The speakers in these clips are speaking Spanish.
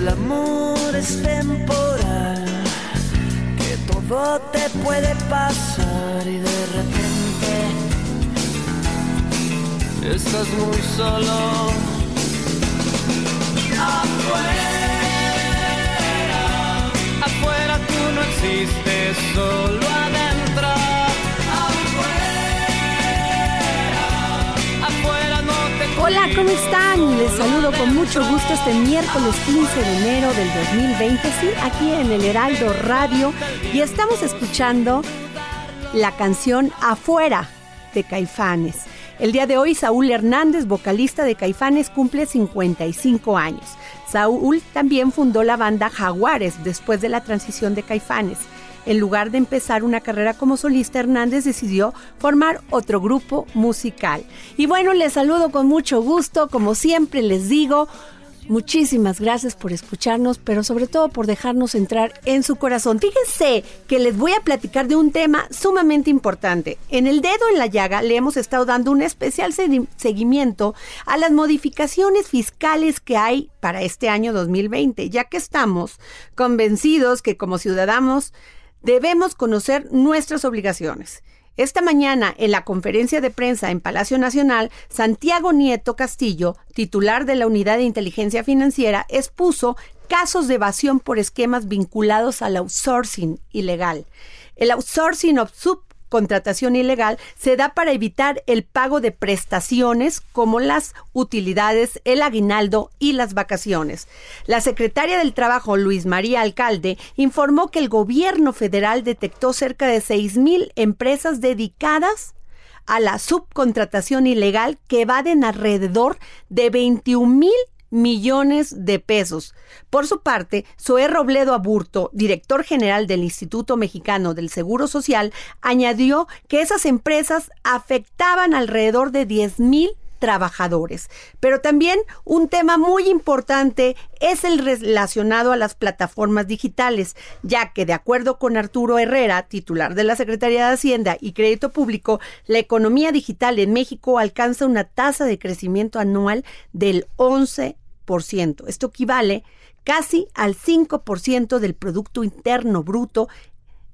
El amor es temporal, que todo te puede pasar y de repente estás muy solo. Afuera, afuera tú no existes, solo adentro. Hola, ¿cómo están? Les saludo con mucho gusto este miércoles 15 de enero del 2020, sí, aquí en el Heraldo Radio, y estamos escuchando la canción Afuera de Caifanes. El día de hoy, Saúl Hernández, vocalista de Caifanes, cumple 55 años. Saúl también fundó la banda Jaguares después de la transición de Caifanes. En lugar de empezar una carrera como solista, Hernández decidió formar otro grupo musical. Y bueno, les saludo con mucho gusto, como siempre les digo, Muchísimas gracias por escucharnos, pero sobre todo por dejarnos entrar en su corazón. Fíjense que les voy a platicar de un tema sumamente importante. En el dedo en la llaga le hemos estado dando un especial se- seguimiento a las modificaciones fiscales que hay para este año 2020, ya que estamos convencidos que como ciudadanos debemos conocer nuestras obligaciones. Esta mañana, en la conferencia de prensa en Palacio Nacional, Santiago Nieto Castillo, titular de la Unidad de Inteligencia Financiera, expuso casos de evasión por esquemas vinculados al outsourcing ilegal. El outsourcing of subcontratación ilegal se da para evitar el pago de prestaciones como las utilidades, el aguinaldo y las vacaciones. La secretaria del Trabajo, Luis María Alcalde, informó que el gobierno federal detectó cerca de 6 mil empresas dedicadas a la subcontratación ilegal que evaden alrededor de 21 mil millones de pesos. Por su parte, Zoé Robledo Aburto, director general del Instituto Mexicano del Seguro Social, añadió que esas empresas afectaban alrededor de 10 mil trabajadores. Pero también un tema muy importante es el relacionado a las plataformas digitales, ya que de acuerdo con Arturo Herrera, titular de la Secretaría de Hacienda y Crédito Público, la economía digital en México alcanza una tasa de crecimiento anual del 11%. Esto equivale casi al 5% del Producto Interno Bruto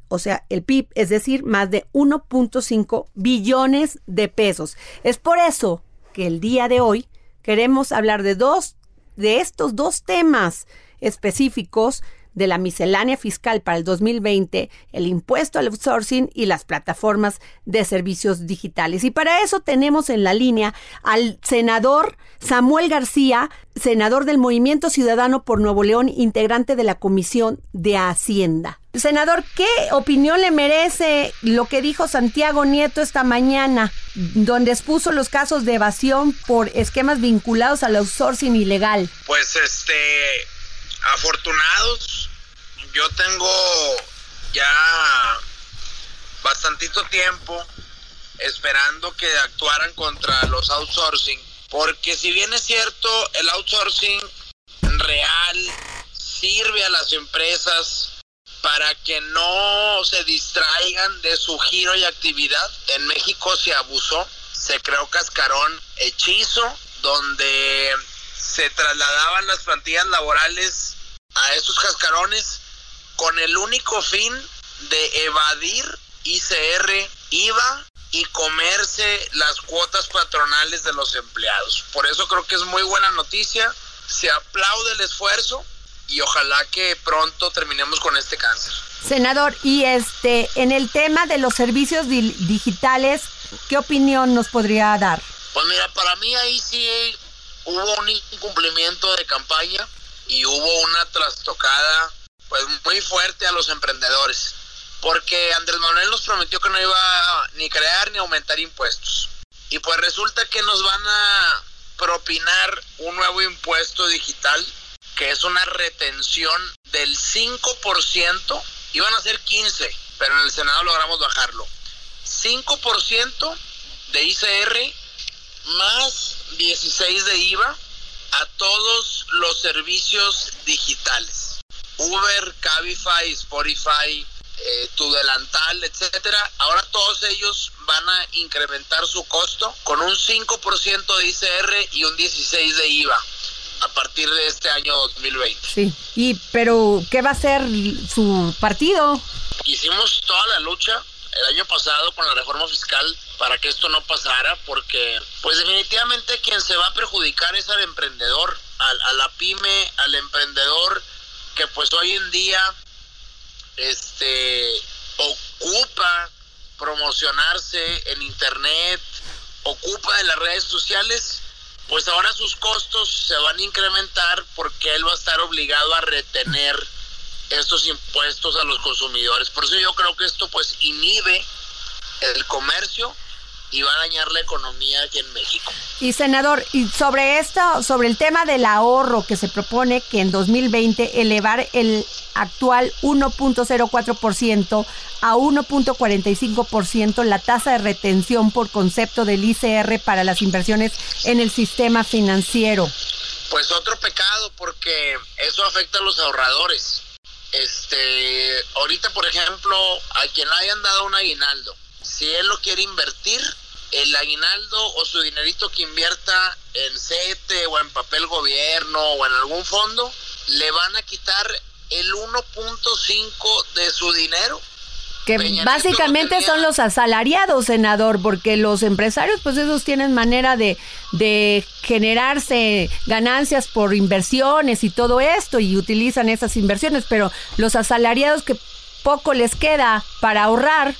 o sea, el PIB, es decir, más de 1.5 billones de pesos. Es por eso que el día de hoy queremos hablar de dos de estos dos temas específicos de la miscelánea fiscal para el 2020, el impuesto al outsourcing y las plataformas de servicios digitales. Y para eso tenemos en la línea al senador Samuel García, senador del Movimiento Ciudadano por Nuevo León, integrante de la Comisión de Hacienda. Senador, ¿qué opinión le merece lo que dijo Santiago Nieto esta mañana, donde expuso los casos de evasión por esquemas vinculados al outsourcing ilegal? Pues este, afortunados, yo tengo ya bastantito tiempo esperando que actuaran contra los outsourcing, porque si bien es cierto, el outsourcing real sirve a las empresas para que no se distraigan de su giro y actividad. En México se abusó, se creó cascarón hechizo, donde se trasladaban las plantillas laborales a esos cascarones con el único fin de evadir ICR, IVA y comerse las cuotas patronales de los empleados. Por eso creo que es muy buena noticia, se aplaude el esfuerzo y ojalá que pronto terminemos con este cáncer. Senador, y este en el tema de los servicios digitales, ¿qué opinión nos podría dar? Pues mira, para mí ahí sí hubo un incumplimiento de campaña y hubo una trastocada pues muy fuerte a los emprendedores, porque Andrés Manuel nos prometió que no iba ni crear ni aumentar impuestos. Y pues resulta que nos van a propinar un nuevo impuesto digital, que es una retención del 5%, iban a ser 15, pero en el Senado logramos bajarlo. 5% de ICR más 16 de IVA a todos los servicios digitales. Uber, Cabify, Spotify, eh, tu delantal, etcétera. Ahora todos ellos van a incrementar su costo con un 5% de ICR y un 16 de IVA a partir de este año 2020. Sí. Y pero ¿qué va a hacer su partido? Hicimos toda la lucha el año pasado con la reforma fiscal para que esto no pasara, porque pues definitivamente quien se va a perjudicar es al emprendedor, a, la pyme, al emprendedor que pues hoy en día este ocupa promocionarse en internet, ocupa de las redes sociales, pues ahora sus costos se van a incrementar porque él va a estar obligado a retener estos impuestos a los consumidores. Por eso yo creo que esto pues inhibe el comercio y va a dañar la economía aquí en México. Y senador, y sobre esto, sobre el tema del ahorro que se propone que en 2020 elevar el actual 1.04% a 1.45% la tasa de retención por concepto del ICR para las inversiones en el sistema financiero. Pues otro pecado porque eso afecta a los ahorradores. Este, ahorita por ejemplo, a quien hayan dado un aguinaldo, si él lo quiere invertir, el aguinaldo o su dinerito que invierta en CETE o en papel gobierno o en algún fondo, le van a quitar el 1.5 de su dinero. Que básicamente son los asalariados, senador, porque los empresarios, pues esos tienen manera de, de generarse ganancias por inversiones y todo esto y utilizan esas inversiones, pero los asalariados que poco les queda para ahorrar,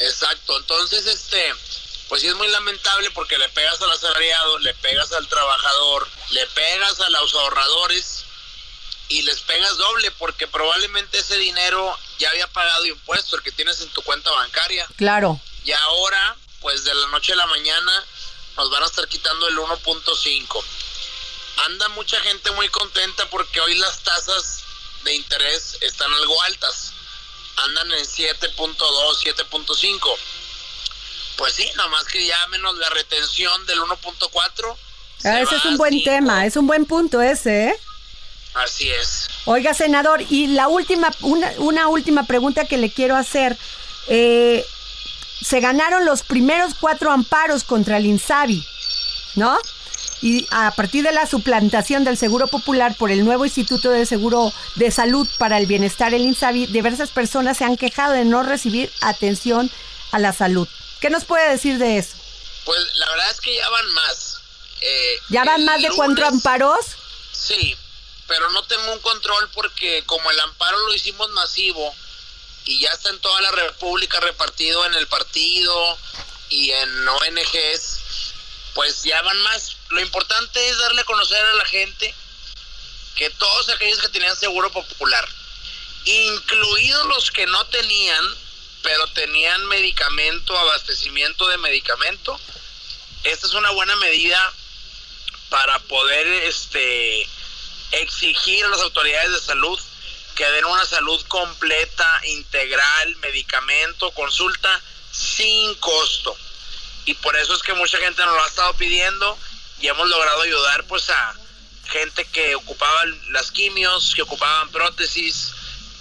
Exacto, entonces este, pues sí es muy lamentable porque le pegas al asalariado, le pegas al trabajador, le pegas a los ahorradores y les pegas doble porque probablemente ese dinero ya había pagado impuestos el que tienes en tu cuenta bancaria. Claro. Y ahora, pues de la noche a la mañana nos van a estar quitando el 1.5. Anda mucha gente muy contenta porque hoy las tasas de interés están algo altas andan en 7.2, 7.5. Pues sí, nomás que ya menos la retención del 1.4. Ah, ese es un buen tema, es un buen punto ese, ¿eh? Así es. Oiga, senador, y la última, una, una última pregunta que le quiero hacer. Eh, se ganaron los primeros cuatro amparos contra el INSABI, ¿no? Y a partir de la suplantación del Seguro Popular por el nuevo Instituto de Seguro de Salud para el Bienestar, el INSABI, diversas personas se han quejado de no recibir atención a la salud. ¿Qué nos puede decir de eso? Pues la verdad es que ya van más. Eh, ¿Ya van más de cuatro amparos? Sí, pero no tengo un control porque como el amparo lo hicimos masivo y ya está en toda la República repartido en el partido y en ONGs, pues ya van más. Lo importante es darle a conocer a la gente que todos aquellos que tenían seguro popular, incluidos los que no tenían, pero tenían medicamento, abastecimiento de medicamento, esta es una buena medida para poder este exigir a las autoridades de salud que den una salud completa, integral, medicamento, consulta, sin costo. Y por eso es que mucha gente nos lo ha estado pidiendo y hemos logrado ayudar pues a gente que ocupaba las quimios, que ocupaban prótesis,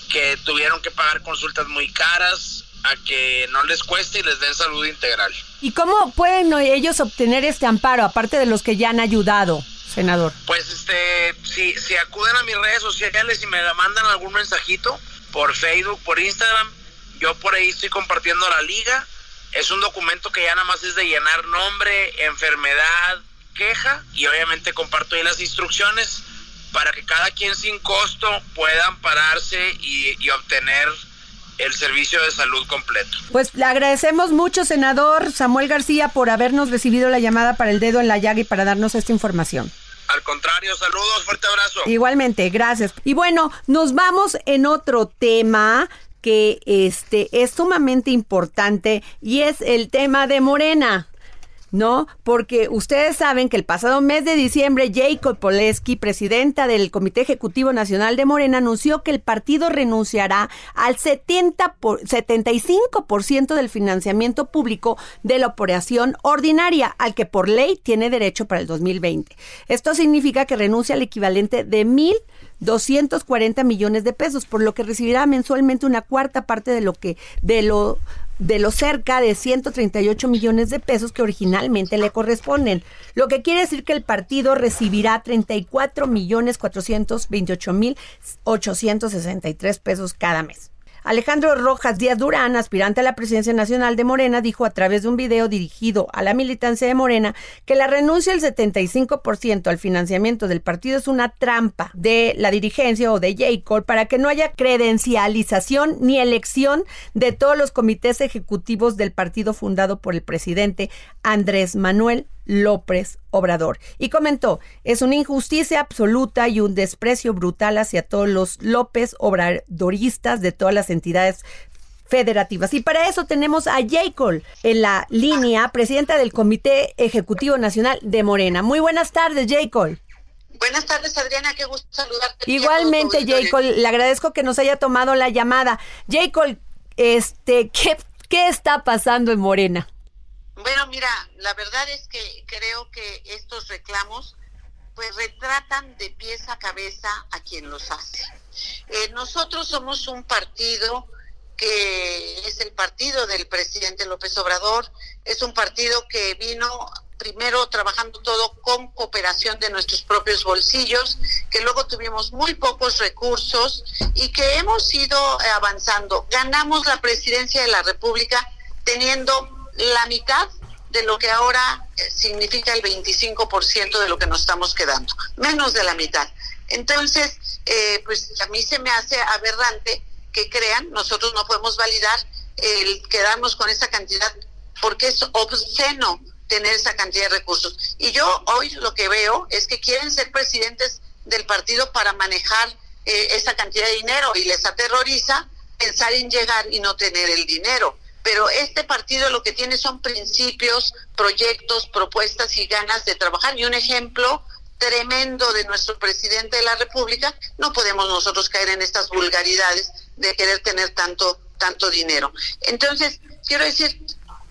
que tuvieron que pagar consultas muy caras, a que no les cueste y les den salud integral. ¿Y cómo pueden ellos obtener este amparo, aparte de los que ya han ayudado, senador? Pues este, si, si acuden a mis redes sociales y me mandan algún mensajito por Facebook, por Instagram, yo por ahí estoy compartiendo la liga. Es un documento que ya nada más es de llenar nombre, enfermedad, queja y obviamente comparto ahí las instrucciones para que cada quien sin costo pueda ampararse y, y obtener el servicio de salud completo. Pues le agradecemos mucho, senador Samuel García, por habernos recibido la llamada para el dedo en la llaga y para darnos esta información. Al contrario, saludos, fuerte abrazo. Igualmente, gracias. Y bueno, nos vamos en otro tema que este es sumamente importante y es el tema de Morena. ¿No? Porque ustedes saben que el pasado mes de diciembre, Jacob Poleski, presidenta del Comité Ejecutivo Nacional de Morena, anunció que el partido renunciará al 70 por, 75% del financiamiento público de la operación ordinaria, al que por ley tiene derecho para el 2020. Esto significa que renuncia al equivalente de mil 240 millones de pesos, por lo que recibirá mensualmente una cuarta parte de lo que de lo de los cerca de 138 millones de pesos que originalmente le corresponden, lo que quiere decir que el partido recibirá 34 millones 428 mil 863 pesos cada mes. Alejandro Rojas Díaz Durán, aspirante a la presidencia nacional de Morena, dijo a través de un video dirigido a la militancia de Morena que la renuncia del 75% al financiamiento del partido es una trampa de la dirigencia o de J. para que no haya credencialización ni elección de todos los comités ejecutivos del partido fundado por el presidente Andrés Manuel López Obrador. Y comentó, es una injusticia absoluta y un desprecio brutal hacia todos los López Obradoristas de todas las entidades federativas. Y para eso tenemos a Jacob en la línea, presidenta del Comité Ejecutivo Nacional de Morena. Muy buenas tardes, Jacob. Buenas tardes, Adriana, qué gusto saludarte. Igualmente, Jacob, le agradezco que nos haya tomado la llamada. Jacob, este, ¿qué, ¿qué está pasando en Morena? Bueno, mira, la verdad es que creo que estos reclamos pues retratan de pies a cabeza a quien los hace. Eh, nosotros somos un partido que es el partido del presidente López Obrador, es un partido que vino primero trabajando todo con cooperación de nuestros propios bolsillos, que luego tuvimos muy pocos recursos y que hemos ido avanzando. Ganamos la presidencia de la República teniendo la mitad de lo que ahora eh, significa el 25% de lo que nos estamos quedando, menos de la mitad. Entonces, eh, pues a mí se me hace aberrante que crean, nosotros no podemos validar el quedarnos con esa cantidad porque es obsceno tener esa cantidad de recursos. Y yo hoy lo que veo es que quieren ser presidentes del partido para manejar eh, esa cantidad de dinero y les aterroriza pensar en llegar y no tener el dinero pero este partido lo que tiene son principios, proyectos, propuestas y ganas de trabajar. Y un ejemplo tremendo de nuestro presidente de la República, no podemos nosotros caer en estas vulgaridades de querer tener tanto, tanto dinero. Entonces, quiero decir,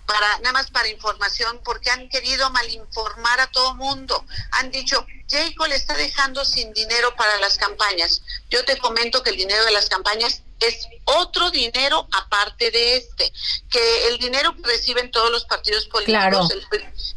para, nada más para información, porque han querido malinformar a todo mundo. Han dicho, Jacob le está dejando sin dinero para las campañas. Yo te comento que el dinero de las campañas es otro dinero aparte de este, que el dinero que reciben todos los partidos políticos,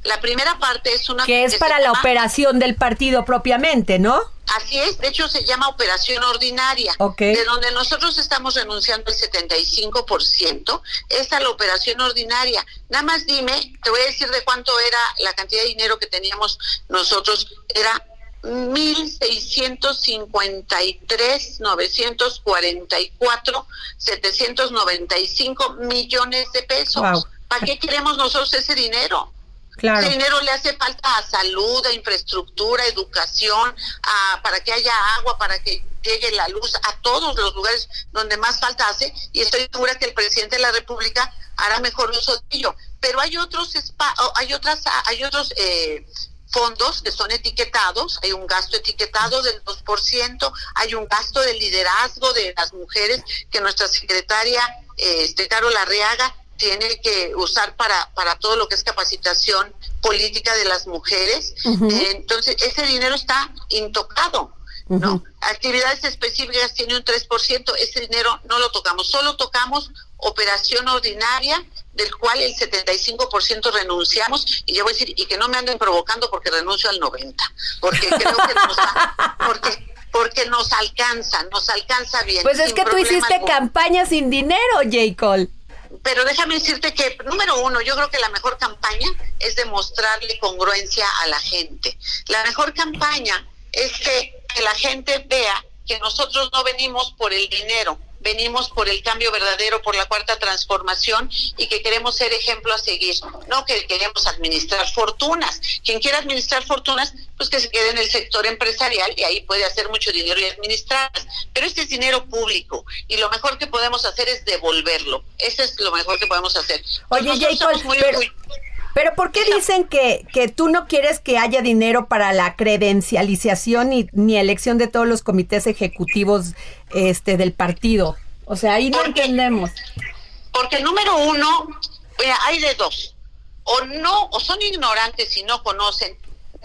la primera parte es una... Que es para la operación del partido propiamente, ¿no? Así es, de hecho se llama operación ordinaria, de donde nosotros estamos renunciando el 75%, esta es la operación ordinaria. Nada más dime, te voy a decir de cuánto era la cantidad de dinero que teníamos nosotros, era 1.653, 944, 795 millones de pesos. ¿Para qué queremos nosotros ese dinero? Ese dinero le hace falta a salud, a infraestructura, a educación, a, para que haya agua, para que llegue la luz a todos los lugares donde más falta hace. Y estoy segura que el presidente de la República hará mejor uso de ello. Pero hay otros, hay otras, hay otros eh, fondos que son etiquetados, hay un gasto etiquetado del 2%, hay un gasto de liderazgo de las mujeres que nuestra secretaria, este, Carol Arriaga, tiene que usar para, para todo lo que es capacitación política de las mujeres. entonces, ese dinero está intocado. ¿No? Actividades específicas tiene un 3%, ese dinero no lo tocamos, solo tocamos operación ordinaria, del cual el 75% renunciamos, y yo voy a decir, y que no me anden provocando porque renuncio al 90%, porque creo que nos, porque, porque nos alcanza, nos alcanza bien. Pues es que tú hiciste campaña sin dinero, J. Cole pero déjame decirte que, número uno, yo creo que la mejor campaña es demostrarle congruencia a la gente. La mejor campaña es que, que la gente vea que nosotros no venimos por el dinero, venimos por el cambio verdadero, por la cuarta transformación y que queremos ser ejemplo a seguir, no que queremos administrar fortunas. Quien quiera administrar fortunas, pues que se quede en el sector empresarial y ahí puede hacer mucho dinero y administrarlas. Pero este es dinero público y lo mejor que podemos hacer es devolverlo. Eso es lo mejor que podemos hacer. Oye, Jacob, pero ¿por qué dicen que, que tú no quieres que haya dinero para la credencialización ni, ni elección de todos los comités ejecutivos este del partido? O sea, ahí no entendemos. Porque número uno, hay de dos. O no, o son ignorantes y no conocen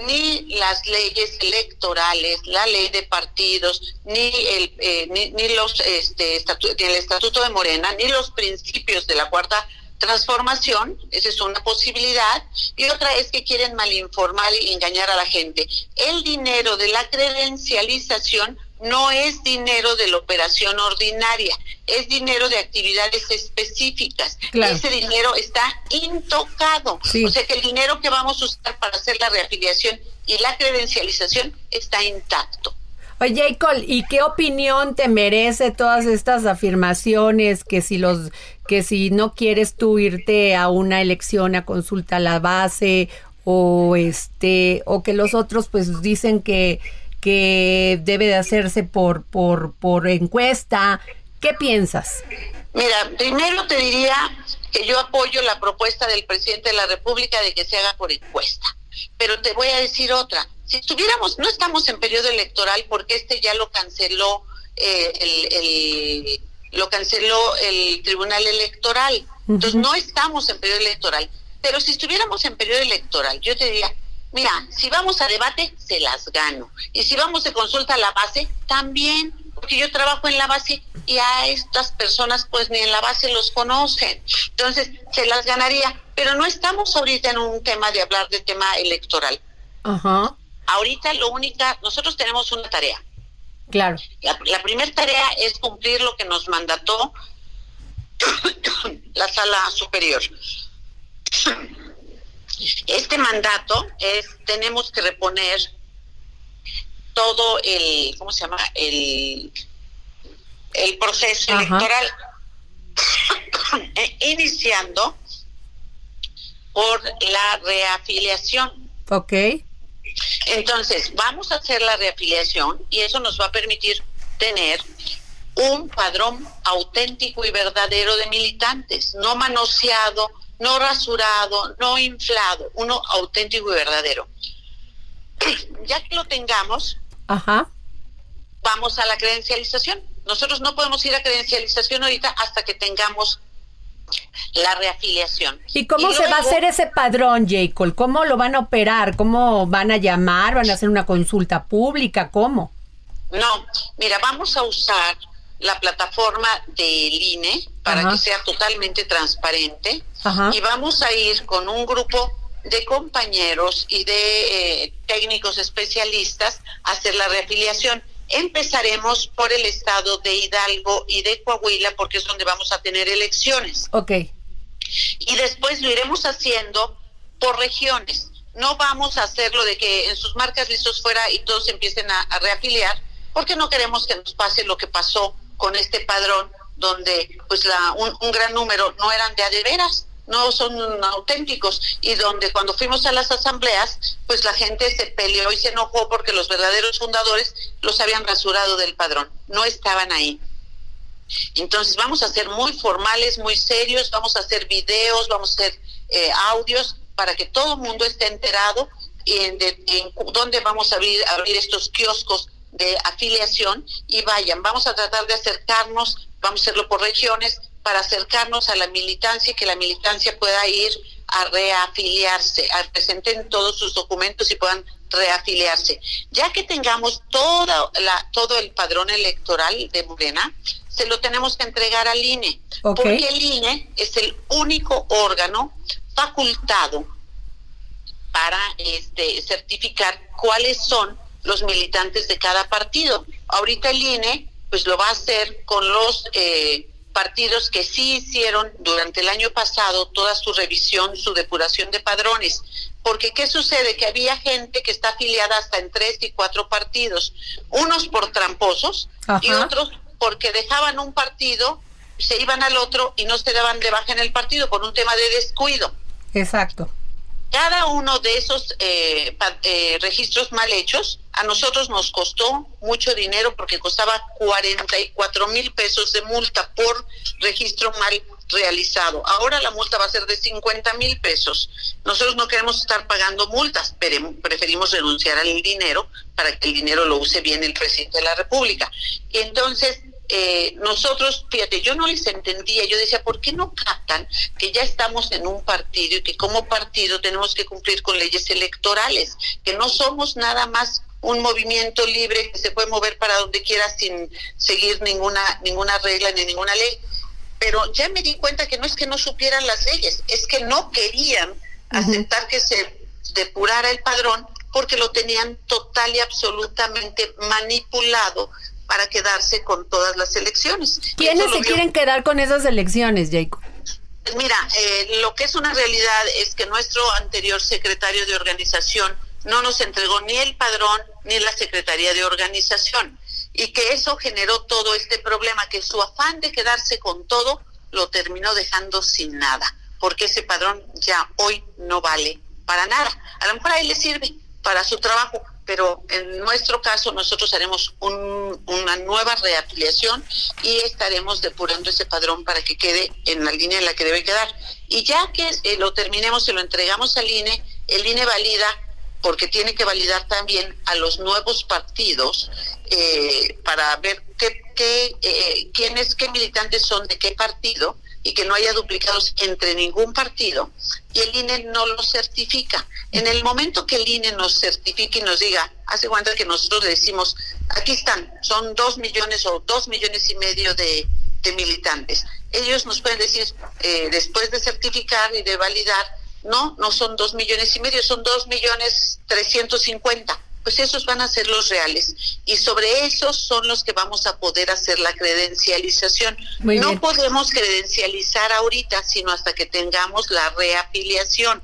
ni las leyes electorales, la ley de partidos, ni el eh, ni, ni, los este el estatuto de Morena, ni los principios de la cuarta transformación, esa es una posibilidad, y otra es que quieren malinformar y engañar a la gente. El dinero de la credencialización no es dinero de la operación ordinaria, es dinero de actividades específicas. Ese dinero está intocado. O sea que el dinero que vamos a usar para hacer la reafiliación y la credencialización está intacto. Oye, Cole, ¿y qué opinión te merece todas estas afirmaciones que si los que si no quieres tú irte a una elección a consulta a la base o este o que los otros pues dicen que que debe de hacerse por por por encuesta, ¿qué piensas? Mira, primero te diría que yo apoyo la propuesta del presidente de la República de que se haga por encuesta. Pero te voy a decir otra si estuviéramos, no estamos en periodo electoral porque este ya lo canceló eh, el, lo canceló el Tribunal Electoral. Entonces no estamos en periodo electoral. Pero si estuviéramos en periodo electoral, yo te diría, mira, si vamos a debate, se las gano. Y si vamos a consulta a la base, también, porque yo trabajo en la base y a estas personas pues ni en la base los conocen. Entonces, se las ganaría. Pero no estamos ahorita en un tema de hablar de tema electoral. Ajá. Ahorita lo única, nosotros tenemos una tarea. Claro. La, primera tarea es cumplir lo que nos mandató la sala superior. Este mandato es, tenemos que reponer todo el, ¿cómo se llama? El, el proceso electoral, e, iniciando por la reafiliación. Ok. Entonces, vamos a hacer la reafiliación y eso nos va a permitir tener un padrón auténtico y verdadero de militantes, no manoseado, no rasurado, no inflado, uno auténtico y verdadero. Ya que lo tengamos, vamos a la credencialización. Nosotros no podemos ir a credencialización ahorita hasta que tengamos la reafiliación. ¿Y cómo se va a hacer ese padrón, Jacob? ¿Cómo lo van a operar? ¿Cómo van a llamar? ¿Van a hacer una consulta pública? ¿Cómo? No, mira, vamos a usar la plataforma del INE para que sea totalmente transparente y vamos a ir con un grupo de compañeros y de eh, técnicos especialistas a hacer la reafiliación. Empezaremos por el estado de Hidalgo y de Coahuila porque es donde vamos a tener elecciones. Ok. Y después lo iremos haciendo por regiones. No vamos a hacerlo de que en sus marcas listos fuera y todos empiecen a, reafiliar, porque no queremos que nos pase lo que pasó con este padrón, donde pues la, un, gran número no eran de adeveras no son auténticos. Y donde cuando fuimos a las asambleas, pues la gente se peleó y se enojó porque los verdaderos fundadores los habían rasurado del padrón, no estaban ahí. Entonces vamos a ser muy formales, muy serios, vamos a hacer videos, vamos a hacer eh, audios para que todo el mundo esté enterado en, dónde vamos a abrir, abrir estos kioscos de afiliación. Y vayan, vamos a tratar de acercarnos, vamos a hacerlo por regiones, para acercarnos a la militancia y que la militancia pueda ir a reafiliarse, a presenten todos sus documentos y puedan reafiliarse. Ya que tengamos toda la, todo el padrón electoral de Morena, se lo tenemos que entregar al INE, porque el INE es el único órgano facultado para este, certificar cuáles son los militantes de cada partido. Ahorita el INE pues lo va a hacer con los eh, partidos que sí hicieron durante el año pasado toda su revisión, su depuración de padrones. Porque ¿qué sucede? Que había gente que está afiliada hasta en tres y cuatro partidos, unos por tramposos y otros porque dejaban un partido, se iban al otro y no se daban de baja en el partido por un tema de descuido. Exacto. Cada uno de esos eh, eh, registros mal hechos a nosotros nos costó mucho dinero porque costaba 44 mil pesos de multa por registro mal realizado. Ahora la multa va a ser de 50 mil pesos. Nosotros no queremos estar pagando multas, pero preferimos renunciar al dinero para que el dinero lo use bien el presidente de la República. Entonces, eh, nosotros, fíjate, yo no les entendía, yo decía, ¿por qué no captan que ya estamos en un partido y que como partido tenemos que cumplir con leyes electorales, que no somos nada más un movimiento libre que se puede mover para donde quiera sin seguir ninguna ninguna regla ni ninguna ley? Pero ya me di cuenta que no es que no supieran las leyes, es que no querían aceptar que se depurara el padrón porque lo tenían total y absolutamente manipulado para quedarse con todas las elecciones. ¿Quiénes se quieren quedar con esas elecciones, Jacob? Pues mira, eh, lo que es una realidad es que nuestro anterior secretario de organización no nos entregó ni el padrón ni la Secretaría de Organización y que eso generó todo este problema, que su afán de quedarse con todo lo terminó dejando sin nada, porque ese padrón ya hoy no vale para nada. A lo mejor a él le sirve para su trabajo, pero en nuestro caso nosotros haremos una nueva reafiliación y estaremos depurando ese padrón para que quede en la línea en la que debe quedar. Y ya que eh, lo terminemos y lo entregamos al INE, el INE valida, porque tiene que validar también a los nuevos partidos eh, para ver qué, qué, eh, quiénes, qué militantes son de qué partido y que no haya duplicados entre ningún partido y el INE no lo certifica. En el momento que el INE nos certifique y nos diga, hace cuenta que nosotros le decimos, aquí están, son dos millones o dos millones y medio de, militantes. Ellos nos pueden decir, eh, después de certificar y de validar, no, no son dos millones y medio, son dos millones trescientos cincuenta pues esos van a ser los reales y sobre esos son los que vamos a poder hacer la credencialización. no podemos credencializar ahorita, sino hasta que tengamos la reafiliación.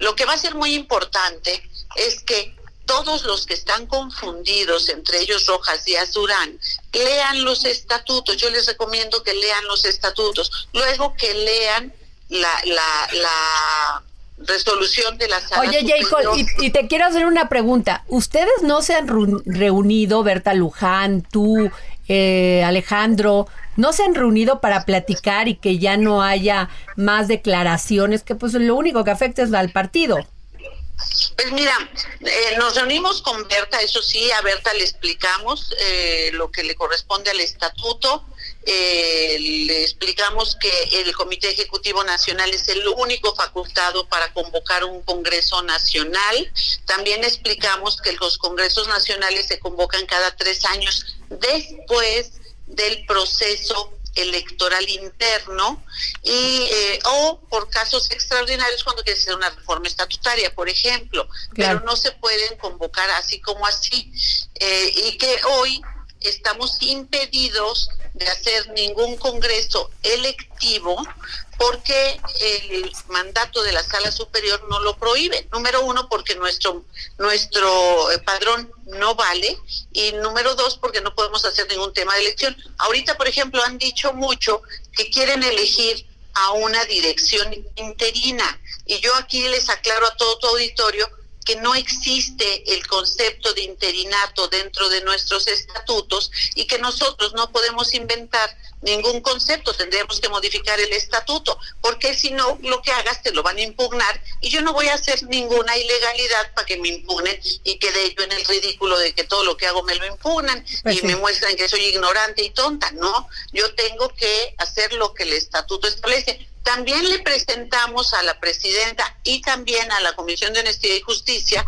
Lo que va a ser muy importante es que todos los que están confundidos, entre ellos Rojas y Azurán, lean los estatutos. Yo les recomiendo que lean los estatutos. Luego que lean la, la, la resolución de la sala Oye, Jacob, y, te quiero hacer una pregunta. ¿Ustedes no se han reunido, Berta Luján, tú, eh, Alejandro, no se han reunido para platicar y que ya no haya más declaraciones, que pues lo único que afecta es al partido? Pues mira, eh, nos reunimos con Berta, eso sí, a Berta le explicamos eh, lo que le corresponde al estatuto, eh, le explicamos que el Comité Ejecutivo Nacional es el único facultado para convocar un Congreso Nacional. También explicamos que los Congresos Nacionales se convocan cada tres años después del proceso electoral interno y eh, o por casos extraordinarios cuando quiere hacer una reforma estatutaria, por ejemplo, pero no se pueden convocar así como así. Eh, y que hoy estamos impedidos de hacer ningún congreso electivo porque el mandato de la sala superior no lo prohíbe. Número uno, porque nuestro, nuestro eh, padrón no vale y número dos, porque no podemos hacer ningún tema de elección. Ahorita, por ejemplo, han dicho mucho que quieren elegir a una dirección interina y yo aquí les aclaro a todo tu auditorio que no existe el concepto de interinato dentro de nuestros estatutos y que nosotros no podemos inventar ningún concepto, tendríamos que modificar el estatuto, porque si no, lo que hagas te lo van a impugnar y yo no voy a hacer ninguna ilegalidad para que me impugnen y quede yo en el ridículo de que todo lo que hago me lo impugnan Pues y sí. me muestran que soy ignorante y tonta, ¿no? Yo tengo que hacer lo que el estatuto establece. También le presentamos a la presidenta y también a la Comisión de Honestidad y Justicia,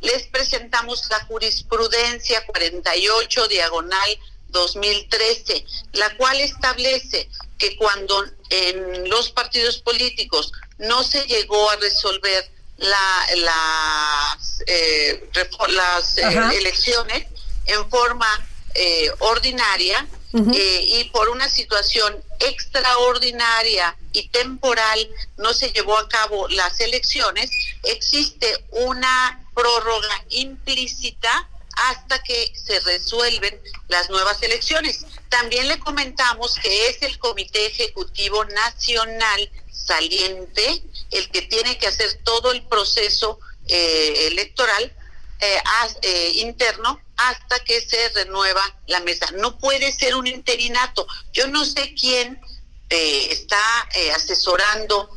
les presentamos la jurisprudencia 48 diagonal 2013, la cual establece que cuando en los partidos políticos no se llegó a resolver la, las, eh, las eh, elecciones en forma eh, ordinaria eh, y por una situación extraordinaria y temporal no se llevó a cabo las elecciones, existe una prórroga implícita hasta que se resuelven las nuevas elecciones. También le comentamos que es el Comité Ejecutivo Nacional saliente el que tiene que hacer todo el proceso eh, electoral eh, eh, interno hasta que se renueva la mesa. No puede ser un interinato. Yo no sé quién está asesorando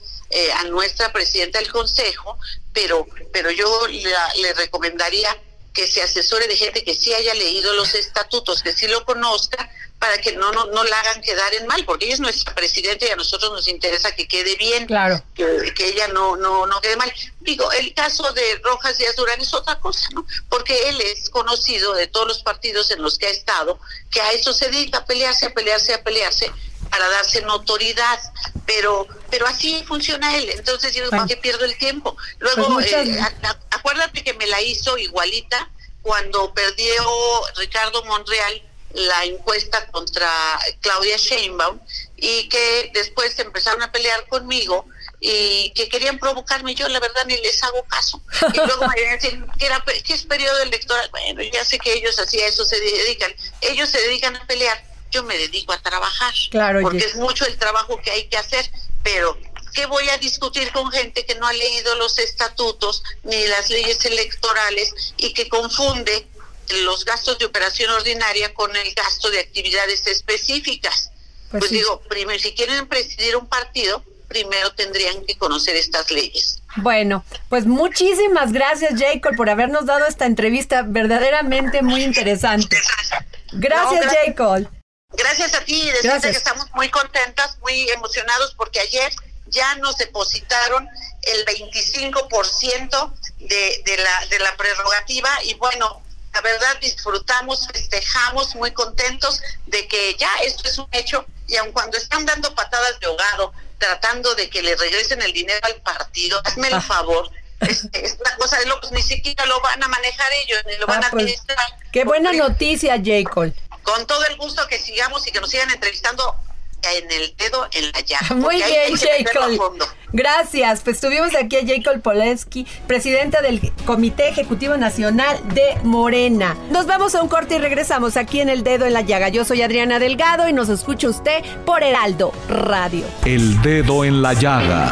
a nuestra presidenta del Consejo, pero, pero yo la- le recomendaría que se asesore de gente que sí haya leído los estatutos, que sí lo conozca, para que no, no, no la hagan quedar en mal, porque ella es nuestra presidenta y a nosotros nos interesa que quede bien Claro. que, que ella no, no, no quede mal. Digo, el caso de Rojas Díaz Durán es otra cosa, ¿no? Porque él es conocido de todos los partidos en los que ha estado, que a eso se dedica, a pelearse, a pelearse, a pelearse para darse notoriedad, pero pero así funciona él, entonces yo. ¿para qué pierdo el tiempo? Luego, Pues muchas- eh, acuérdate que me la hizo igualita cuando perdió Ricardo Monreal la encuesta contra Claudia Sheinbaum y que después empezaron a pelear conmigo y que querían provocarme. Yo la verdad ni les hago caso. Y luego me que era que es periodo electoral. Bueno ya sé que ellos así a eso se dedican. Ellos se dedican a pelear yo me dedico a trabajar Claro, porque es mucho el trabajo que hay que hacer pero ¿qué voy a discutir con gente que no ha leído los estatutos ni las leyes electorales y que confunde los gastos de operación ordinaria con el gasto de actividades específicas? Pues Pues, sí. digo, primero, si quieren presidir un partido, primero tendrían que conocer estas leyes. Bueno, pues muchísimas gracias, Jacob, por habernos dado esta entrevista verdaderamente muy interesante. Gracias, No, gracias. Jacob. Gracias a ti decirte Gracias. que estamos muy contentas, muy emocionados porque ayer ya nos depositaron el 25% de, de, la, de la prerrogativa y bueno, la verdad disfrutamos, festejamos muy contentos de que ya esto es un hecho y aun cuando están dando patadas de ahogado, tratando de que le regresen el dinero al partido, hazme el Ah. favor. Es, es una cosa de locos, ni siquiera lo van a manejar ellos, ni lo van Ah, a pues, administrar. qué buena Porque- noticia, Jacob. Con todo el gusto que sigamos y que nos sigan entrevistando en el dedo en la llaga. Muy bien, Jacob. Gracias. Pues tuvimos aquí a Jacob Poleski, presidenta del Comité Ejecutivo Nacional de Morena. Nos vamos a un corte y regresamos aquí en El Dedo en la Llaga. Yo soy Adriana Delgado y nos escucha usted por Heraldo Radio. El dedo en la llaga.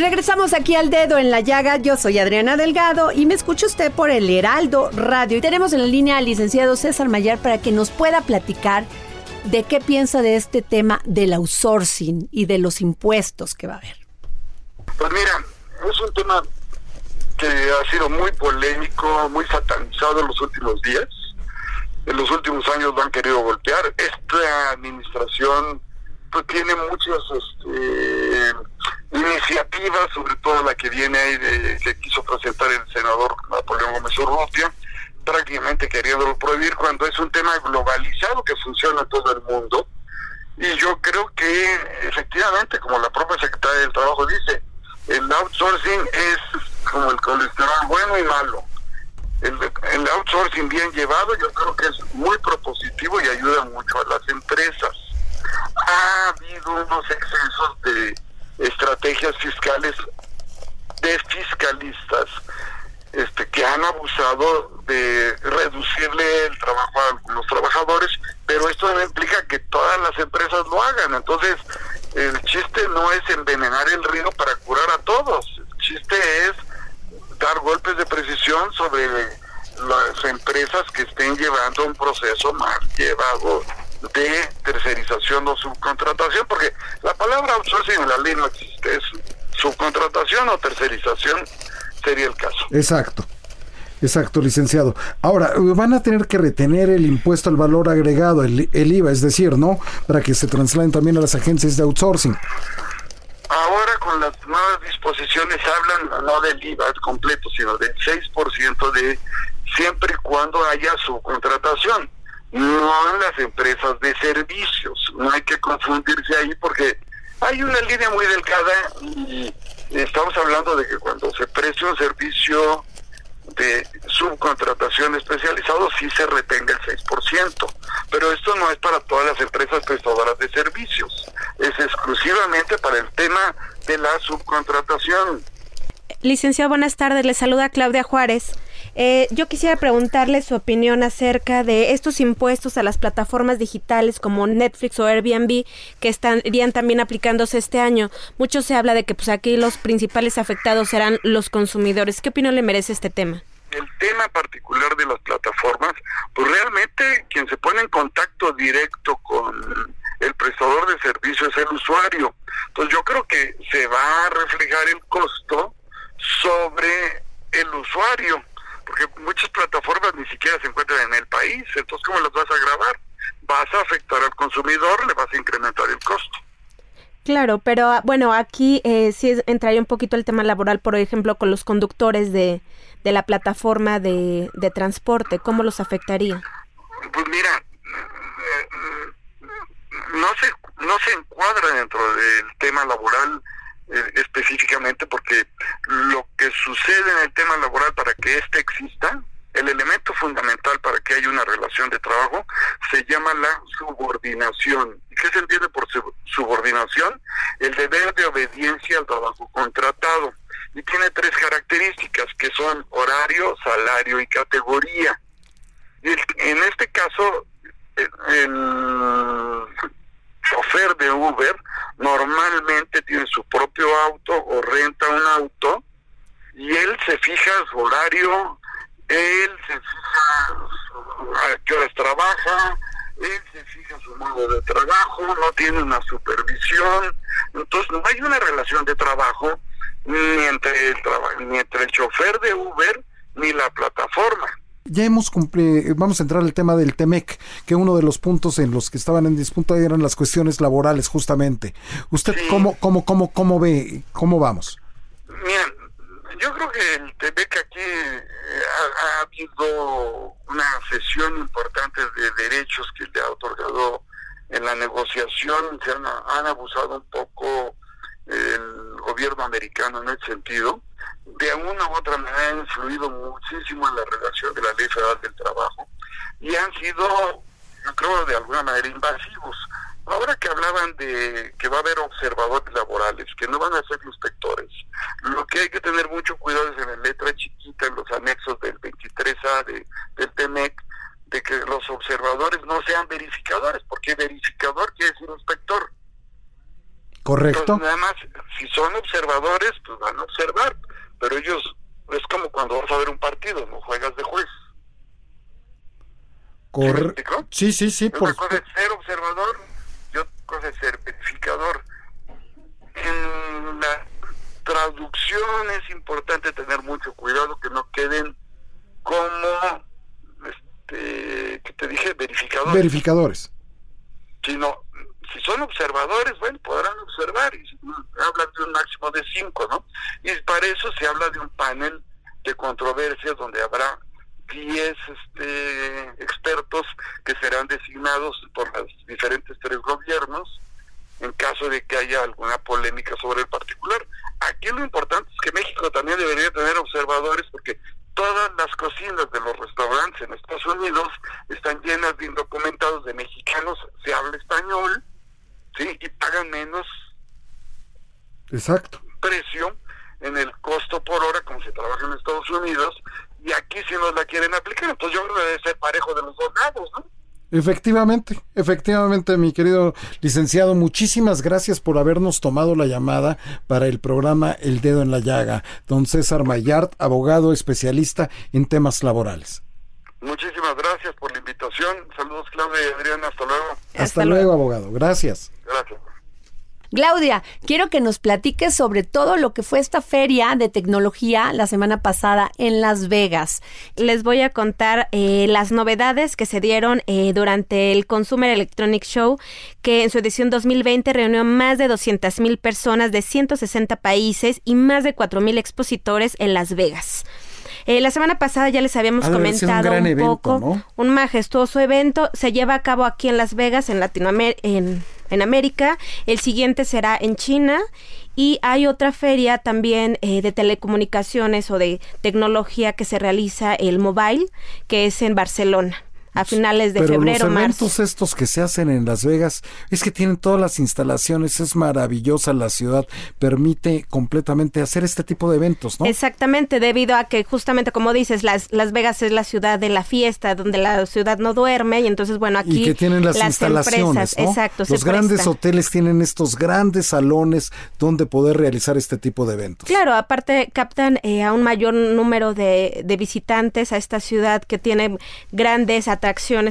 Regresamos aquí al dedo en la llaga. Yo soy Adriana Delgado y me escucha usted por el Heraldo Radio. Y tenemos en la línea al licenciado César Mayar para que nos pueda platicar de qué piensa de este tema del outsourcing y de los impuestos que va a haber. Pues mira, es un tema que ha sido muy polémico, muy satanizado en los últimos días. En los últimos años lo han querido golpear. Esta administración pues, tiene muchas este, iniciativas, sobre todo la que viene ahí de, que quiso presentar el senador Napoleón Gómez Urrutia, prácticamente queriéndolo prohibir cuando es un tema globalizado que funciona en todo el mundo. Y yo creo que efectivamente, como la propia secretaria del Trabajo dice, el outsourcing es como el colesterol bueno y malo. El outsourcing bien llevado yo creo que es muy propositivo y ayuda mucho a las empresas. Ha habido unos excesos de estrategias fiscales de fiscalistas este, que han abusado de reducirle el trabajo a los trabajadores, pero esto no implica que todas las empresas lo hagan. Entonces, el chiste no es envenenar el río para curar a todos. El chiste es dar golpes de precisión sobre las empresas que estén llevando un proceso más llevado de tercerización o subcontratación, porque la palabra outsourcing en la ley no existe, es subcontratación o tercerización sería el caso. Exacto. Exacto, licenciado. Ahora, van a tener que retener el impuesto al valor agregado, el, el, IVA, es decir, ¿no? Para que se trasladen también a las agencias de outsourcing. Ahora con las nuevas disposiciones hablan no del IVA completo, sino del 6% de siempre y cuando haya subcontratación, no en las empresas de servicios. No hay que confundirse ahí porque hay una línea muy delgada y estamos hablando de que cuando se preste un servicio de subcontratación especializado sí se retenga el 6%, pero esto no es para todas las empresas prestadoras de servicios, es exclusivamente para el tema de la subcontratación. Licenciado, buenas tardes, le saluda Claudia Juárez. Eh, yo quisiera preguntarle su opinión acerca de estos impuestos a las plataformas digitales como Netflix o Airbnb que estarían también aplicándose este año. Mucho se habla de que pues aquí los principales afectados serán los consumidores. ¿Qué opinión le merece este tema? el tema particular de las plataformas, pues realmente quien se pone en contacto directo con el prestador de servicio es el usuario. Entonces yo creo que se va a reflejar el costo sobre el usuario porque muchas plataformas ni siquiera se encuentran en el país, entonces ¿cómo las vas a grabar? Vas a afectar al consumidor, le vas a incrementar el costo. Claro, pero ah, bueno, aquí eh, sí entraría un poquito el tema laboral, por ejemplo, con los conductores de, de la plataforma de, de transporte, ¿cómo los afectaría? Pues mira, no se, no se encuadra dentro del tema laboral eh, específicamente porque lo que sucede en el tema laboral para que éste exista, el elemento fundamental para que haya una relación de trabajo se llama la subordinación. ¿Qué se entiende por subordinación? El deber de obediencia al trabajo contratado. Y tiene tres características que son horario, salario y categoría. Y en este caso, el chofer de Uber normalmente tiene su propio auto o renta un auto y él se fija su horario, él se fija a qué horas trabaja, él se fija su modo de trabajo, no tiene una supervisión, entonces no hay una relación de trabajo ni entre el, ni entre el chofer de Uber ni la plataforma ya hemos cumplido, vamos a entrar al tema del TEMEC, que uno de los puntos en los que estaban en disputa eran las cuestiones laborales, justamente. ¿Usted cómo, cómo, cómo, cómo ve, cómo vamos? Mira, yo creo que el TEMEC aquí eh, ha, habido una sesión importante de derechos que le ha otorgado en la negociación, se han, han abusado un poco el gobierno americano en ese sentido de una u otra manera han influido muchísimo en la relación de la Ley Federal del Trabajo y han sido, yo creo, de alguna manera invasivos. Ahora que hablaban de que va a haber observadores laborales, que no van a ser inspectores, lo que hay que tener mucho cuidado es en la letra chiquita, en los anexos del 23A de, del TEMEC, de que los observadores no sean verificadores, porque verificador quiere decir inspector. Correcto. nada más, si son observadores, pues van a observar, pero ellos es como cuando vas a ver un partido, no juegas de juez. Correcto. Sí, sí, sí. Una cosa es ser observador y otra cosa es ser verificador. En la traducción es importante tener mucho cuidado que no queden como, este, que te dije, verificadores. Verificadores. Sino si son observadores, bueno, podrán observar, y hablan de un máximo de cinco, ¿no? Y para eso se habla de un panel de controversias donde habrá 10 este, expertos que serán designados por los diferentes tres gobiernos en caso de que haya alguna polémica sobre el particular. Aquí lo importante es que México también debería tener observadores porque todas las cocinas de los restaurantes en Estados Unidos están llenas de indocumentados de mexicanos, se habla español, ¿sí? Y pagan menos Exacto. precio en el costo por hora como se trabaja en Estados Unidos y aquí si nos la quieren aplicar, entonces yo creo que debe ser parejo de los dos lados, ¿no? Efectivamente, efectivamente, mi querido licenciado, muchísimas gracias por habernos tomado la llamada para el programa El Dedo en la Llaga. Don César Mayart, abogado especialista en temas laborales. Muchísimas gracias por la invitación. Saludos, Claudia y Adriana. Hasta luego. Hasta, Hasta luego, abogado. Gracias. Claudia, quiero que nos platiques sobre todo lo que fue esta feria de tecnología la semana pasada en Las Vegas. Les voy a contar eh, las novedades que se dieron eh, durante el Consumer Electronic Show, que en su edición 2020 reunió más de 200 mil personas de 160 países y más de 4 mil expositores en Las Vegas. Eh, la semana pasada ya les habíamos comentado un, poco un majestuoso evento. Se lleva a cabo aquí en Las Vegas, en Latinoamérica, en en América, el siguiente será en China y hay otra feria también eh, de telecomunicaciones o de tecnología que se realiza el Mobile, que es en Barcelona a finales de Pero febrero, los eventos estos que se hacen en Las Vegas es que tienen todas las instalaciones, es maravillosa la ciudad, permite completamente hacer este tipo de eventos, ¿no? Exactamente, debido a que justamente como dices, Las, las Vegas es la ciudad de la fiesta, donde la ciudad no duerme y entonces bueno, aquí y que tienen las, instalaciones, ¿no? exacto, los grandes hoteles tienen estos grandes salones donde poder realizar este tipo de eventos. Claro, aparte captan eh, a un mayor número de, de visitantes a esta ciudad que tiene grandes atracciones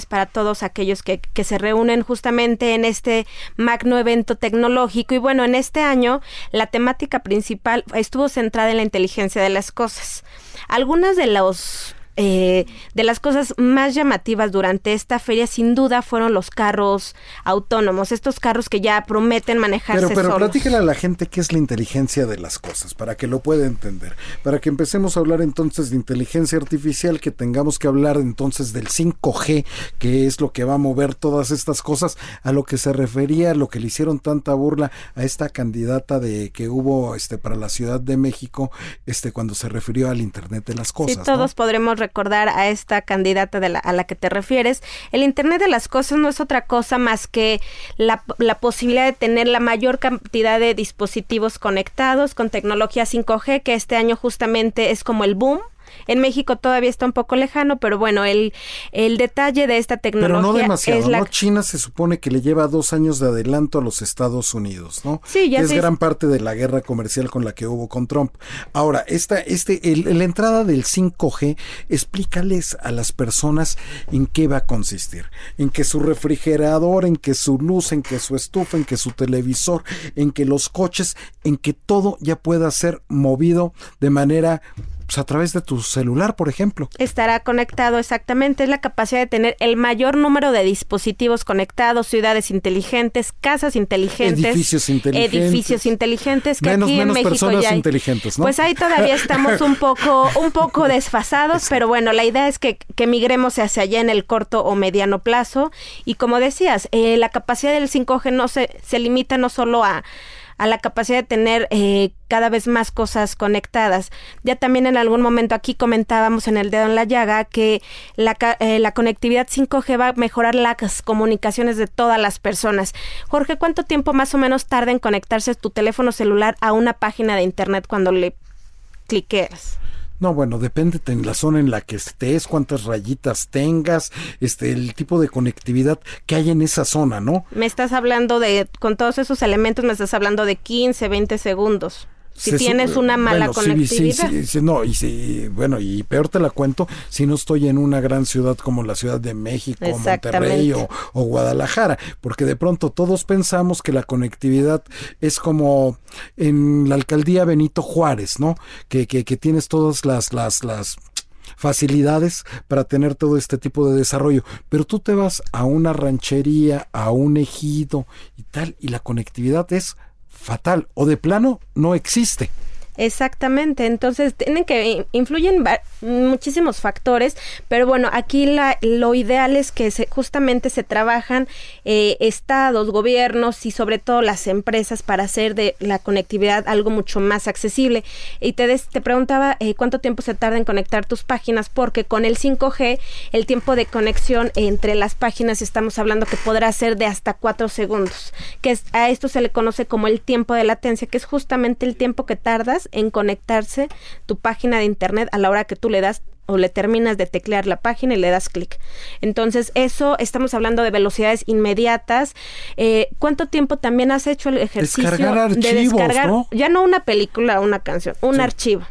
para todos aquellos que, que se reúnen justamente en este magno evento tecnológico. Y bueno, en este año la temática principal estuvo centrada en la inteligencia de las cosas. Algunas de los eh, de las cosas más llamativas durante esta feria sin duda fueron los carros autónomos, estos carros que ya prometen manejarse Pero, pero solos. platícale a la gente qué es la inteligencia de las cosas, para que lo pueda entender, para que empecemos a hablar entonces de inteligencia artificial, que tengamos que hablar entonces del 5G, que es lo que va a mover todas estas cosas, a lo que se refería, a lo que le hicieron tanta burla a esta candidata de que hubo este para la Ciudad de México, este cuando se refirió al Internet de las cosas. Sí, todos ¿no? podremos recordar a esta candidata de la, a la que te refieres. El Internet de las Cosas no es otra cosa más que la, la posibilidad de tener la mayor cantidad de dispositivos conectados con tecnología 5G, que este año justamente es como el boom. En México todavía está un poco lejano, pero bueno, el, el detalle de esta tecnología Pero no demasiado, es la... ¿no? China se supone que le lleva dos años de adelanto a los Estados Unidos, ¿no? Sí, ya es gran parte de la guerra comercial con la que hubo con Trump. Ahora, esta, este, el, la entrada del 5G, explícales a las personas en qué va a consistir. En que su refrigerador, en que su luz, en que su estufa, en que su televisor, en que los coches, en que todo ya pueda ser movido de manera pues, a través de tu celular, por ejemplo. Estará conectado exactamente, es la capacidad de tener el mayor número de dispositivos conectados, ciudades inteligentes, casas inteligentes, Edificios inteligentes. edificios inteligentes que Menos- aquí en México personas ya hay. inteligentes, ¿no? Pues ahí todavía estamos un poco, un poco desfasados, pero bueno, la idea es que, que migremos hacia allá en el corto o mediano plazo. Y como decías, eh, la capacidad del 5G no se, se limita no solo a a la capacidad de tener eh, cada vez más cosas conectadas. Ya también en algún momento aquí comentábamos en el dedo en la llaga que la, eh, la conectividad 5G va a mejorar las comunicaciones de todas las personas. Jorge, ¿cuánto tiempo más o menos tarda en conectarse tu teléfono celular a una página de internet cuando le cliqueas? No, bueno, depende de la zona en la que estés, cuántas rayitas tengas, este, el tipo de conectividad que hay en esa zona, ¿no? Me estás hablando de, con todos esos elementos, me estás hablando de 15, 20 segundos. Si tienes una mala bueno, sí, sí, conectividad. sí, sí, no, y sí, bueno, y peor te la cuento si no estoy en una gran ciudad como la Ciudad de México, Monterrey o, o Guadalajara, porque de pronto todos pensamos que la conectividad es como en la alcaldía Benito Juárez, ¿no? Que, que, que tienes todas las, las, las facilidades para tener todo este tipo de desarrollo. Pero tú te vas a una ranchería, a un ejido y tal, y la conectividad es fatal o de plano no existe. Exactamente, entonces tienen que influyen muchísimos factores, pero bueno, aquí la, lo ideal es que se, justamente se trabajan eh, estados, gobiernos y sobre todo las empresas para hacer de la conectividad algo mucho más accesible. Y te, te preguntaba eh, cuánto tiempo se tarda en conectar tus páginas, porque con el 5G el tiempo de conexión entre las páginas estamos hablando que podrá ser de hasta 4 segundos, que a esto se le conoce como el tiempo de latencia, que es justamente el tiempo que tardas en conectarse tu página de internet a la hora que tú le das o le terminas de teclear la página y le das clic. Entonces, eso estamos hablando de velocidades inmediatas. Eh, ¿Cuánto tiempo también has hecho el ejercicio de descargar ya no una película o una canción, un archivo?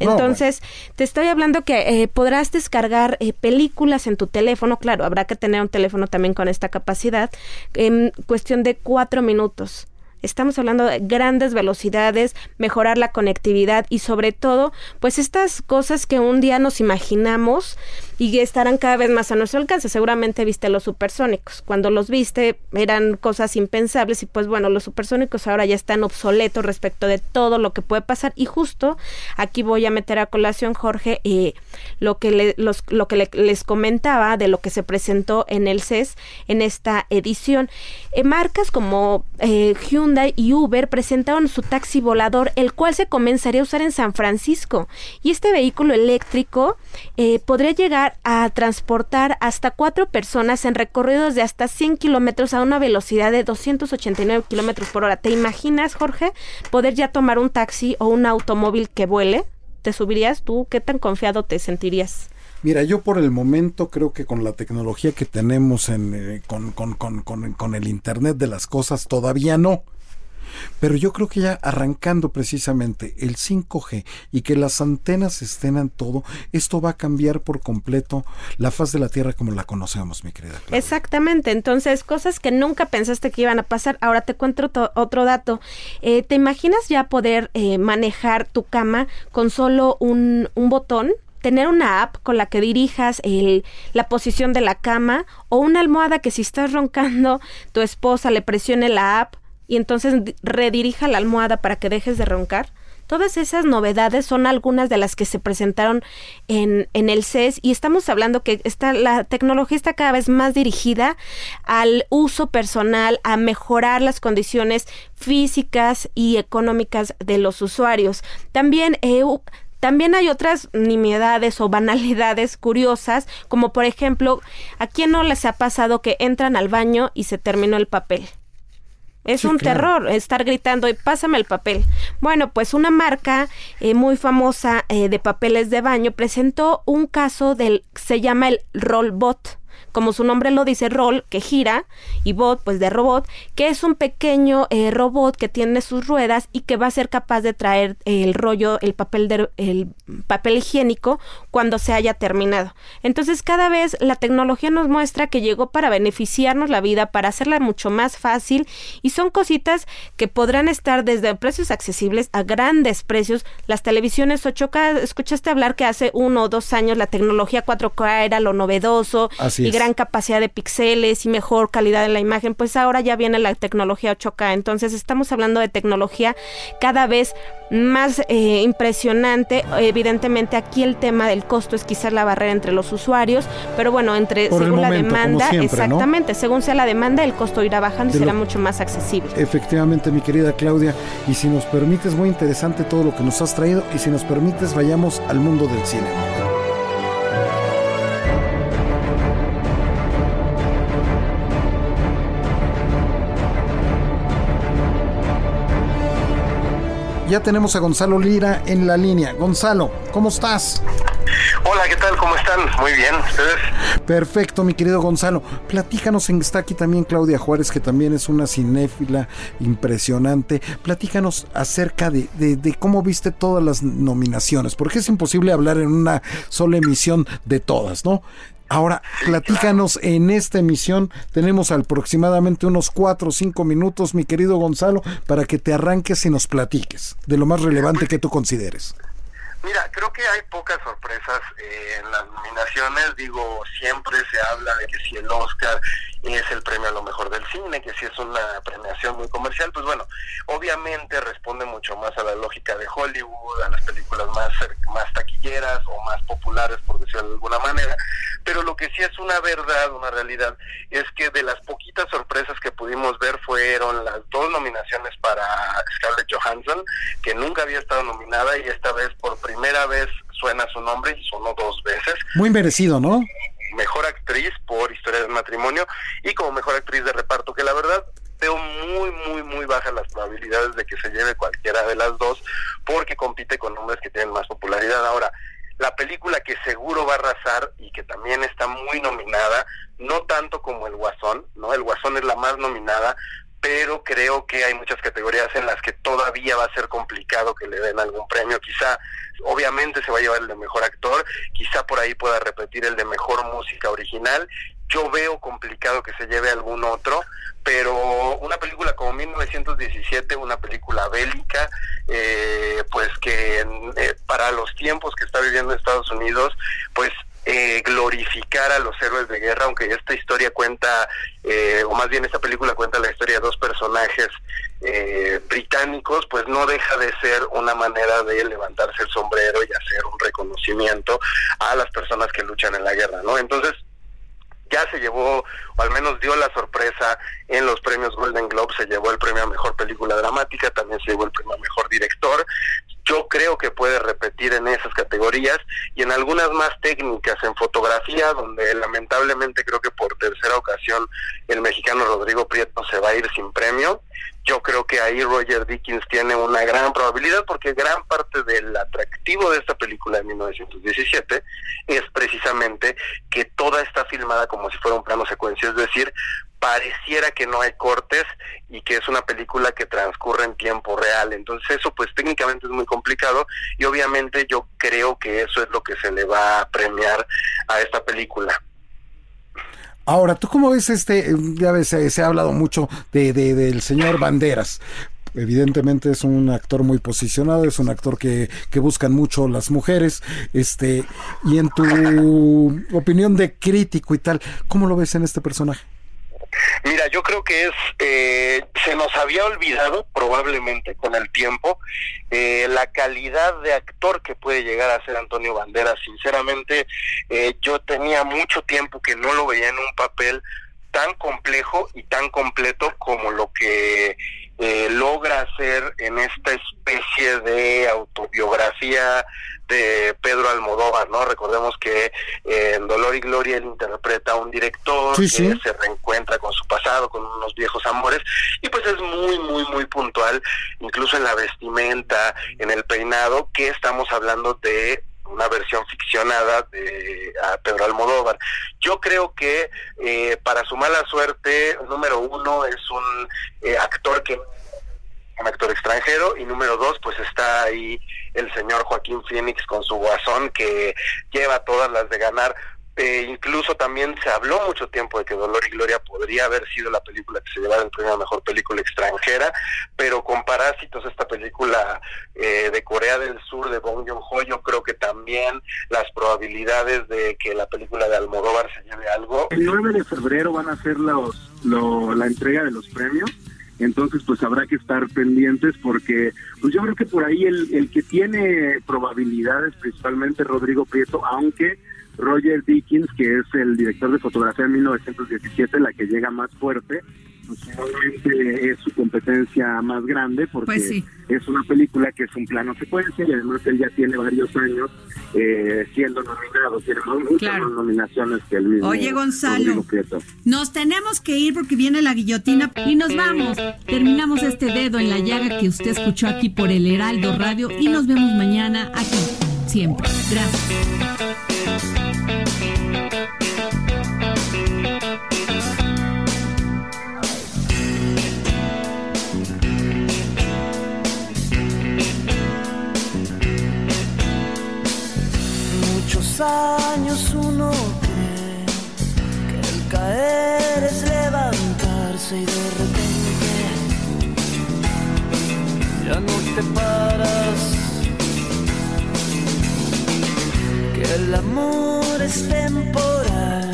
Entonces, te estoy hablando que eh, podrás descargar eh, películas en tu teléfono, claro, habrá que tener un teléfono también con esta capacidad, en cuestión de cuatro minutos. Estamos hablando de grandes velocidades, mejorar la conectividad y sobre todo, pues estas cosas que un día nos imaginamos y estarán cada vez más a nuestro alcance. Seguramente viste los supersónicos. Cuando los viste eran cosas impensables y pues bueno, los supersónicos ahora ya están obsoletos respecto de todo lo que puede pasar y justo aquí voy a meter a colación Jorge eh, lo que los, lo que les comentaba de lo que se presentó en el CES en esta edición. Eh, marcas como eh, Hyundai y Uber presentaron su taxi volador, el cual se comenzaría a usar en San Francisco y este vehículo eléctrico podría llegar a transportar hasta cuatro personas en recorridos de hasta 100 kilómetros a una velocidad de 289 kilómetros por hora. ¿Te imaginas, Jorge, poder ya tomar un taxi o un automóvil que vuele? ¿Te subirías tú? ¿Qué tan confiado te sentirías? Mira, yo por el momento creo que con la tecnología que tenemos en, eh, con, con, con, con, el Internet de las cosas, todavía no. Pero yo creo que ya arrancando precisamente el 5G y que las antenas estén en todo, esto va a cambiar por completo la faz de la Tierra como la conocemos, mi querida. Exactamente, entonces cosas que nunca pensaste que iban a pasar. Ahora te cuento otro dato. Eh, ¿Te imaginas ya poder eh, manejar tu cama con solo un, un botón? tener una app con la que dirijas el, la posición de la cama o una almohada que si estás roncando tu esposa le presione la app y entonces redirija la almohada para que dejes de roncar. Todas esas novedades son algunas de las que se presentaron en, en el CES y estamos hablando que está, la tecnología está cada vez más dirigida al uso personal, a mejorar las condiciones físicas y económicas de los usuarios. También eh, también hay otras nimiedades o banalidades curiosas, como por ejemplo, ¿a quién no les ha pasado que entran al baño y se terminó el papel? Es un terror estar gritando y pásame el papel. Bueno, pues una marca eh, muy famosa eh, de papeles de baño presentó un caso del, se llama el Rollbot como su nombre lo dice, rol, que gira, y bot, pues de robot, que es un pequeño eh, robot que tiene sus ruedas y que va a ser capaz de traer el rollo, el papel, de, el papel higiénico cuando se haya terminado. Entonces, cada vez la tecnología nos muestra que llegó para beneficiarnos la vida, para hacerla mucho más fácil, y son cositas que podrán estar desde precios accesibles a grandes precios. Las televisiones 8K, escuchaste hablar que hace uno o dos años la tecnología 4K era lo novedoso. Así y gran capacidad de píxeles y mejor calidad en la imagen, pues ahora ya viene la tecnología 8K. Entonces estamos hablando de tecnología cada vez más eh, impresionante. Evidentemente aquí el tema del costo es quizás la barrera entre los usuarios, pero bueno, entre según la demanda, exactamente, según sea la demanda, el costo irá bajando y será mucho más accesible. Efectivamente, mi querida Claudia, y si nos permites, muy interesante todo lo que nos has traído, y si nos permites, vayamos al mundo del cine. Ya tenemos a Gonzalo Lira en la línea. Gonzalo, ¿cómo estás? Hola, ¿qué tal? ¿Cómo están? Muy bien, ¿ustedes? Perfecto, mi querido Gonzalo. Platícanos, está aquí también Claudia Juárez, que también es una cinéfila impresionante. Platícanos acerca de, de, cómo viste todas las nominaciones, porque es imposible hablar en una sola emisión de todas, ¿no? Ahora, platícanos en esta emisión. Tenemos aproximadamente unos cuatro o cinco minutos, mi querido Gonzalo, para que te arranques y nos platiques de lo más relevante que tú consideres. Mira, creo que hay pocas sorpresas eh, en las nominaciones. Digo, siempre se habla de que si el Oscar es el premio a lo mejor del cine, que si es una premiación muy comercial, pues bueno, obviamente responde mucho más a la lógica de Hollywood, a las películas más, más taquilleras o más populares, por decirlo de alguna manera. Pero lo que sí es una verdad, una realidad, es que de las poquitas sorpresas que pudimos ver fueron las dos nominaciones para Scarlett Johansson, que nunca había estado nominada y esta vez por primera vez suena su nombre y sonó dos veces. Muy merecido, ¿no? Mejor actriz por Historia del Matrimonio y como mejor actriz de reparto, que la verdad veo muy, muy, muy bajas las probabilidades de que se lleve cualquiera de las dos porque compite con nombres que tienen más popularidad. Ahora, la película que seguro va a arrasar y que también está muy nominada, no tanto como El Guasón, ¿no? El Guasón es la más nominada, pero creo que hay muchas categorías en las que todavía va a ser complicado que le den algún premio. Quizá, obviamente se va a llevar el de mejor actor, quizá por ahí pueda repetir el de mejor música original. Yo veo complicado que se lleve algún otro, pero una película como 1917, una película bélica, eh, pues que eh, para los tiempos que está viviendo Estados Unidos, pues eh, glorificar a los héroes de guerra, aunque esta historia cuenta, eh, o más bien esta película cuenta la historia de dos personajes eh, británicos, pues no deja de ser una manera de levantarse el sombrero y hacer un reconocimiento a las personas que luchan en la guerra, ¿no? Entonces, ya se llevó, o al menos dio la sorpresa en los premios Golden Globe, se llevó el premio a Mejor Película Dramática, también se llevó el premio a Mejor Director. Yo creo que puede repetir en esas categorías y en algunas más técnicas, en fotografía, donde lamentablemente creo que por tercera ocasión el mexicano Rodrigo Prieto se va a ir sin premio yo creo que ahí Roger Dickens tiene una gran probabilidad porque gran parte del atractivo de esta película de 1917 es precisamente que toda está filmada como si fuera un plano secuencia, es decir, pareciera que no hay cortes y que es una película que transcurre en tiempo real. Entonces eso pues técnicamente es muy complicado y obviamente yo creo que eso es lo que se le va a premiar a esta película. Ahora, ¿tú cómo ves este? Ya ves, se, ha hablado mucho de, del señor Banderas evidentemente es un actor muy posicionado, es un actor que, que, buscan mucho las mujeres, este, y en tu opinión de crítico y tal, ¿cómo lo ves en este personaje? Mira, yo creo que es, eh, se nos había olvidado probablemente con el tiempo eh, la calidad de actor que puede llegar a ser Antonio Banderas. Sinceramente, eh, yo tenía mucho tiempo que no lo veía en un papel tan complejo y tan completo como lo que logra hacer en esta especie de autobiografía de Pedro Almodóvar, ¿no? Recordemos que en Dolor y Gloria él interpreta a un director que se reencuentra con su pasado, con unos viejos amores, y pues es muy, muy, muy puntual, incluso en la vestimenta, en el peinado, que estamos hablando de una versión ficcionada de Pedro Almodóvar. Yo creo que eh, para su mala suerte, número uno es un eh, actor que un actor extranjero y número dos pues está ahí el señor Joaquín Phoenix con su guasón que lleva todas las de ganar eh, incluso también se habló mucho tiempo de que Dolor y Gloria podría haber sido la película que se llevara el premio a mejor película extranjera, pero con Parásitos, esta película eh, de Corea del Sur de Bong Joon-ho, yo creo que también las probabilidades de que la película de Almodóvar se lleve algo. El 9 de febrero van a ser los, la entrega de los premios entonces pues habrá que estar pendientes porque pues yo creo que por ahí el, el que tiene probabilidades principalmente Rodrigo Prieto, aunque Roger Dickens, que es el director de fotografía de 1917, la que llega más fuerte, pues obviamente es su competencia más grande porque pues es una película que es un plano secuencia y además él ya tiene varios años eh, siendo nominado, tiene muchas más nominaciones que el mismo. Oye Gonzalo, nos tenemos que ir porque viene la guillotina y nos vamos. Terminamos este dedo en la llaga que usted escuchó aquí por el Heraldo Radio y nos vemos mañana aquí, siempre. Gracias. Años uno cree que el caer es levantarse y de repente ya no te paras el amor es temporal,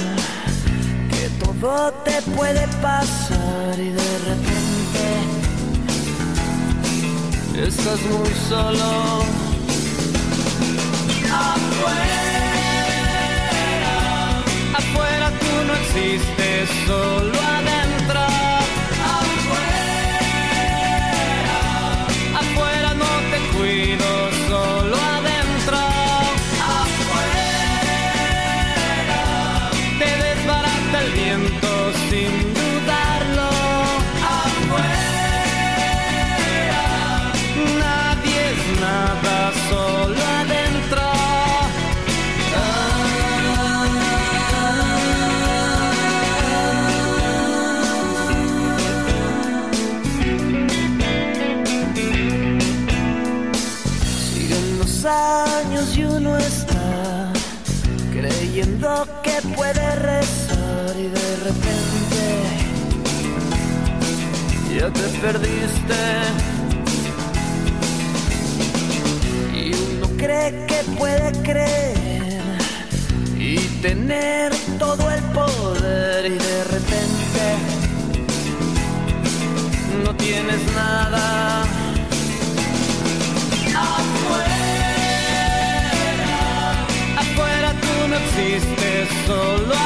que todo te puede pasar y de repente estás muy solo. Afuera, afuera tú no existes, solo adentro. Afuera, afuera no te cuido, perdiste. Y uno cree que puede creer y tener todo el poder y de repente no tienes nada. Afuera, afuera tú no existes, solo